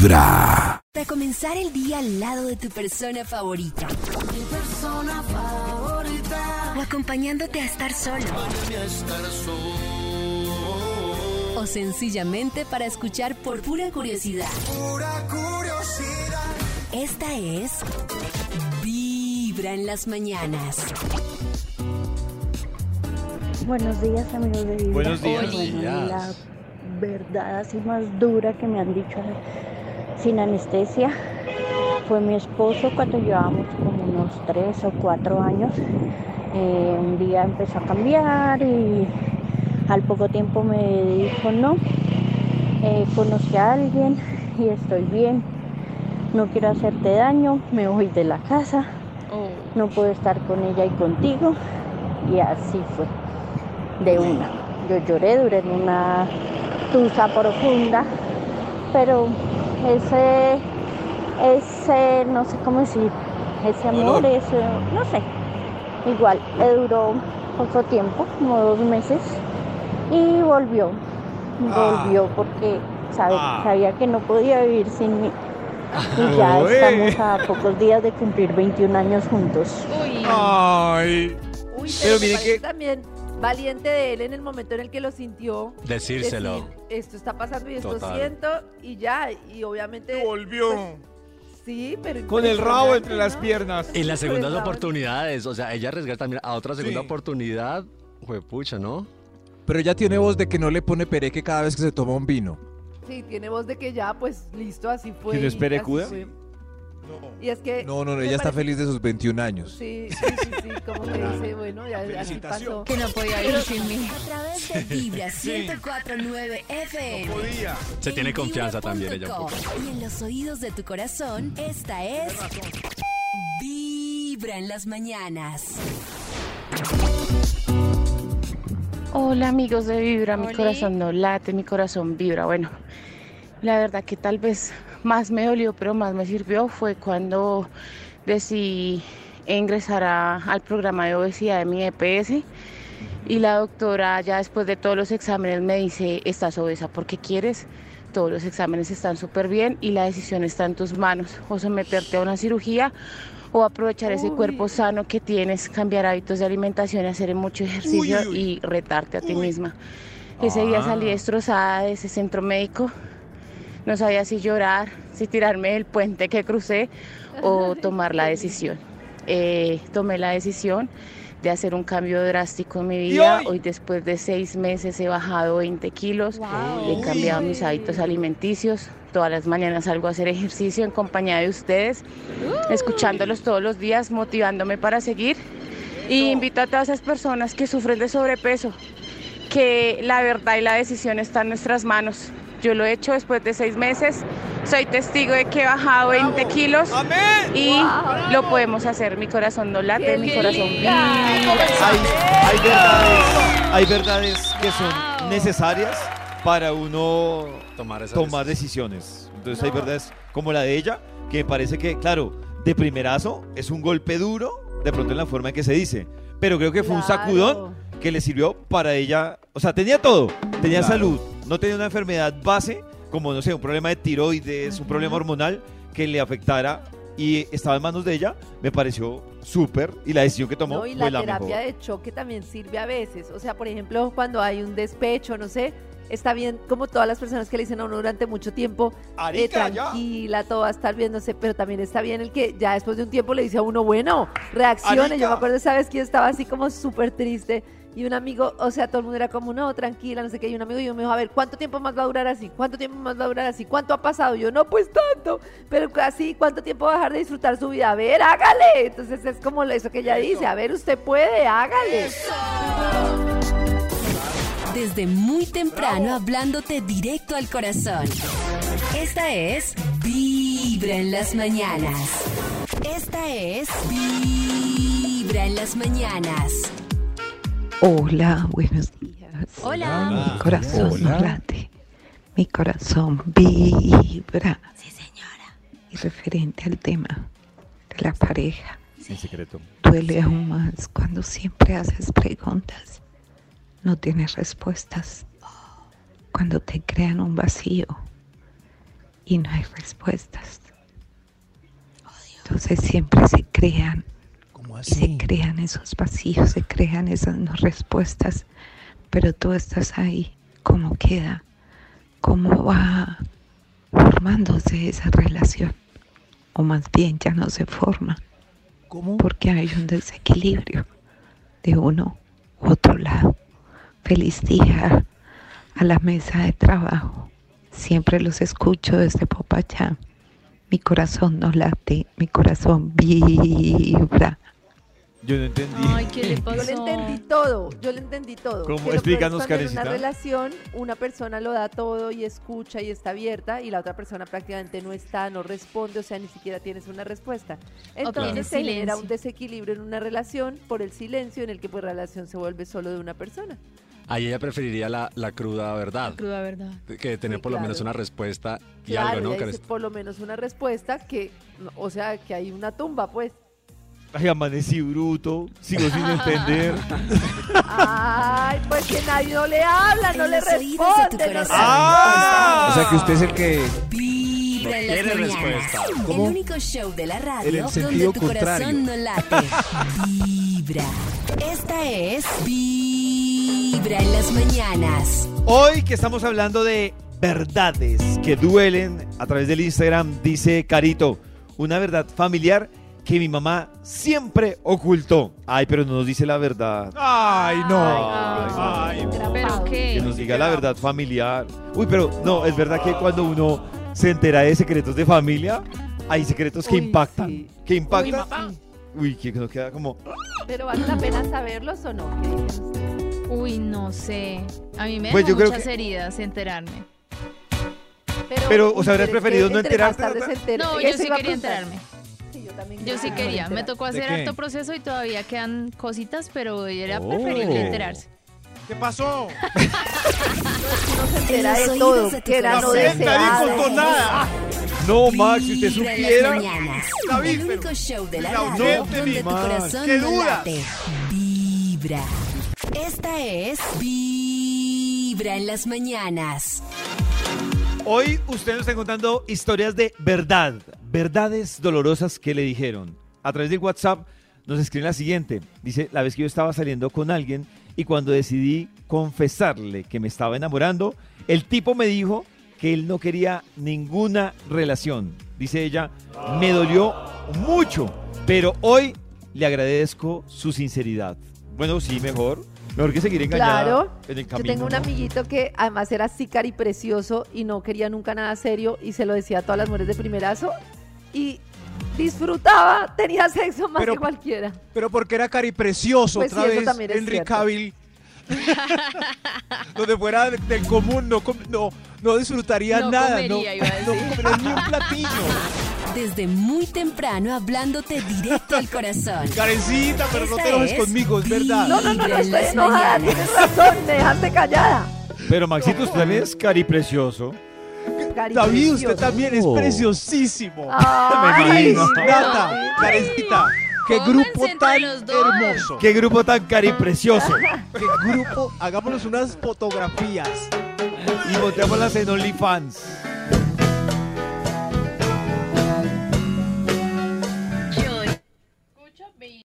Vibra. Para comenzar el día al lado de tu persona favorita. Mi persona favorita. O acompañándote a estar solo. O sencillamente para escuchar por pura curiosidad. Pura curiosidad. Esta es Vibra en las mañanas. Buenos días, amigos de Vibra. Buenos días. Bueno, La verdad así más dura que me han dicho sin anestesia. Fue mi esposo cuando llevábamos como unos tres o cuatro años. Eh, un día empezó a cambiar y al poco tiempo me dijo no, eh, conocí a alguien y estoy bien, no quiero hacerte daño, me voy de la casa, no puedo estar con ella y contigo. Y así fue, de una. Yo lloré, duré en una tusa profunda, pero ese, ese, no sé cómo decir, ese amor, ese, no sé, igual, le duró poco tiempo, como dos meses, y volvió, volvió porque sabe- Ah. sabía que no podía vivir sin mí. Y ya Uy. estamos a pocos días de cumplir 21 años juntos. Uy, Ay. uy, pero pero, miren que- también valiente de él en el momento en el que lo sintió. Decírselo. decir, esto está pasando y esto Total. siento y ya, y obviamente... Volvió. pues, sí, pero... Con el rabo entre las piernas. En las segundas pues, oportunidades, o sea, ella arriesgar también a otra segunda Sí. oportunidad, juepucha, ¿no? Pero ella tiene voz de que no le pone pereque cada vez que se toma un vino. Sí, tiene voz de que ya, pues, listo, así fue. ¿Que no es perecuda? así fue. Y es que... No, no, no, me ella está parece- feliz de sus 21 años. Sí, sí, sí, sí, como que dice, bueno, ya así pasó. Que no podía vivir sin mí. A través de Vibra 1049 FM. Podía. Se en tiene confianza también ella un vibra.com. poco. Y en los oídos de tu corazón, esta es Vibra en las mañanas. Hola amigos de Vibra, mi Oli. corazón no late, mi corazón vibra. Bueno, la verdad que tal vez más me dolió, pero más me sirvió fue cuando decidí ingresar a- al programa de obesidad de mi EPS y la doctora ya después de todos los exámenes me dice, estás obesa porque quieres, todos los exámenes están súper bien y la decisión está en tus manos, o someterte a una cirugía o aprovechar ese Uy. cuerpo sano que tienes, cambiar hábitos de alimentación, hacer mucho ejercicio Uy, y retarte a ti misma. Ese día salí Ah. destrozada de ese centro médico. No sabía si llorar, si tirarme del puente que crucé o tomar la decisión. Eh, tomé la decisión de hacer un cambio drástico en mi vida. hoy? Después de seis meses he bajado 20 kilos, he cambiado mis hábitos alimenticios. Todas las mañanas salgo a hacer ejercicio en compañía de ustedes, escuchándolos todos los días, motivándome para seguir. Y invito a todas esas personas que sufren de sobrepeso, que la verdad y la decisión está en nuestras manos. Yo lo he hecho después de seis meses, soy testigo de que he bajado 20 kilos ¡Amén! y lo podemos hacer. Mi corazón no late, ¡Qué mi corazón vibra. Hay, hay verdades, hay verdades que son necesarias para uno Tomar decisiones. Entonces hay verdades como la de ella, que me parece que, claro, de primerazo es un golpe duro, de pronto en la forma en que se dice. Pero creo que fue un sacudón que le sirvió para ella. O sea, tenía todo. Tenía Claro. salud, no tenía una enfermedad base, como, no sé, un problema de tiroides, un problema hormonal que le afectara y estaba en manos de ella. Me pareció súper y la decisión que tomó No, y fue la la terapia mejor. de choque también sirve a veces. O sea, por ejemplo, cuando hay un despecho, no sé, está bien como todas las personas que le dicen a uno durante mucho tiempo, eh, tranquila, todo va a estar viéndose, pero también está bien el que ya después de un tiempo le dice a uno, bueno, reaccione. Arica. Yo me acuerdo, ¿sabes quién estaba así como súper triste? Y un amigo, o sea, todo el mundo era como, no, tranquila, no sé qué. Y un amigo y yo me dijo, a ver, ¿cuánto tiempo más va a durar así? ¿Cuánto tiempo más va a durar así? ¿Cuánto ha pasado? Y yo, no, pues tanto. Pero así, ¿cuánto tiempo va a dejar de disfrutar su vida? A ver, hágale. Entonces es como eso que ella dice, a ver, usted puede, hágale. Desde muy temprano hablándote directo al corazón. Esta es Vibra en las mañanas. Esta es Vibra en las mañañanas. Hola, buenos días. Hola. Mi corazón Hola. no late. Mi corazón vibra. Sí, señora. Y referente al tema de la pareja, En secreto. duele aún más cuando siempre haces preguntas, no tienes respuestas, cuando te crean un vacío y no hay respuestas. Entonces siempre se crean ¿Cómo y se crean esos vacíos, se crean esas no respuestas, pero tú estás ahí, ¿cómo queda? ¿Cómo va formándose esa relación? O más bien ya no se forma, ¿Cómo? porque hay un desequilibrio de uno u otro lado. Feliz día a la mesa de trabajo. Siempre los escucho desde Popayán. Mi corazón no late, mi corazón vibra. Yo no entendí. Ay, ¿qué le pasó? Yo le entendí todo, yo le entendí todo. ¿Cómo? Explícanos, cuando En una relación, una persona lo da todo y escucha y está abierta y la otra persona prácticamente no está, no responde, o sea, ni siquiera tienes una respuesta. Entonces se genera un desequilibrio en una relación por el silencio en el que pues la relación se vuelve solo de una persona. Ahí ella preferiría la, la cruda verdad. Cruda verdad. Que tener Sí, por lo menos una respuesta y Claro, algo, ¿no? se- por lo menos una respuesta que, o sea, que hay una tumba, pues. Ay, amanecí bruto, sigo sin entender. Ay, pues que nadie no le habla, no En le responde. no. ¡Ah! O sea que usted es el que... Vibra en las quiere mañanas. respuesta. El único show de la En radio el donde tu contrario. corazón no late. Vibra. Esta es Vibra en las mañanas. Hoy que estamos hablando de verdades que duelen a través del Instagram, dice Carito, una verdad familiar que mi mamá siempre ocultó. Ay, pero no nos dice la verdad. Ay, no. Ay, ¿Pero Que nos diga la verdad familiar. Uy, pero no, es verdad que cuando uno se entera de secretos de familia, hay secretos que Uy, impactan. sí. Que impactan. Uy, que nos queda como... Pero vale la pena saberlos o no. ¿Qué? Uy, no sé. A mí me Pues dejó yo creo muchas que- heridas enterarme. Pero, o sea, habrías pero preferido no enterarte, No, yo sí quería enterarme. Sí, yo también Yo sí quería. Me tocó ¿De hacer harto proceso y todavía quedan cositas, pero era Oh. preferible enterarse. ¿Qué pasó? Uno se entera de todo, que era no deseado. nada. No, Max, si usted supiera... David, el pero- único show de la pero radio donde mi tu corazón qué no late. Vibra. Esta es Vibra en las mañanas. Hoy usted nos está contando historias de verdad, verdades dolorosas que le dijeron. A través del WhatsApp nos escribe la siguiente. Dice, la vez que yo estaba saliendo con alguien y cuando decidí confesarle que me estaba enamorando, el tipo me dijo que él no quería ninguna relación. Dice ella, me dolió mucho, pero hoy le agradezco su sinceridad. Bueno, sí, mejor. Mejor que seguir engañada Claro, en el yo camino. tengo un ¿no? amiguito que además era así cari precioso y no quería nunca nada serio y se lo decía a todas las mujeres de primerazo y disfrutaba, tenía sexo más Pero- que cualquiera. Pero porque era cari precioso Pues sí, otra eso vez, Henry. Cavill. Donde fuera de- del común, no, no, no disfrutaría No nada. comería, no, iba a no comería ni un platillo. Desde muy temprano hablándote directo al corazón. Karencita, pero no Esta te enojes es conmigo, es verdad. No, no, no, no estoy enojada, tienes razón, me dejaste callada. Pero Maxito, usted también es cari precioso. Cari David, usted precioso. también es preciosísimo. Ay. Nata, no, Karencita, qué grupo tan hermoso. Qué grupo tan cari precioso. Qué grupo, hagámonos unas fotografías. Y montémoslas en OnlyFans.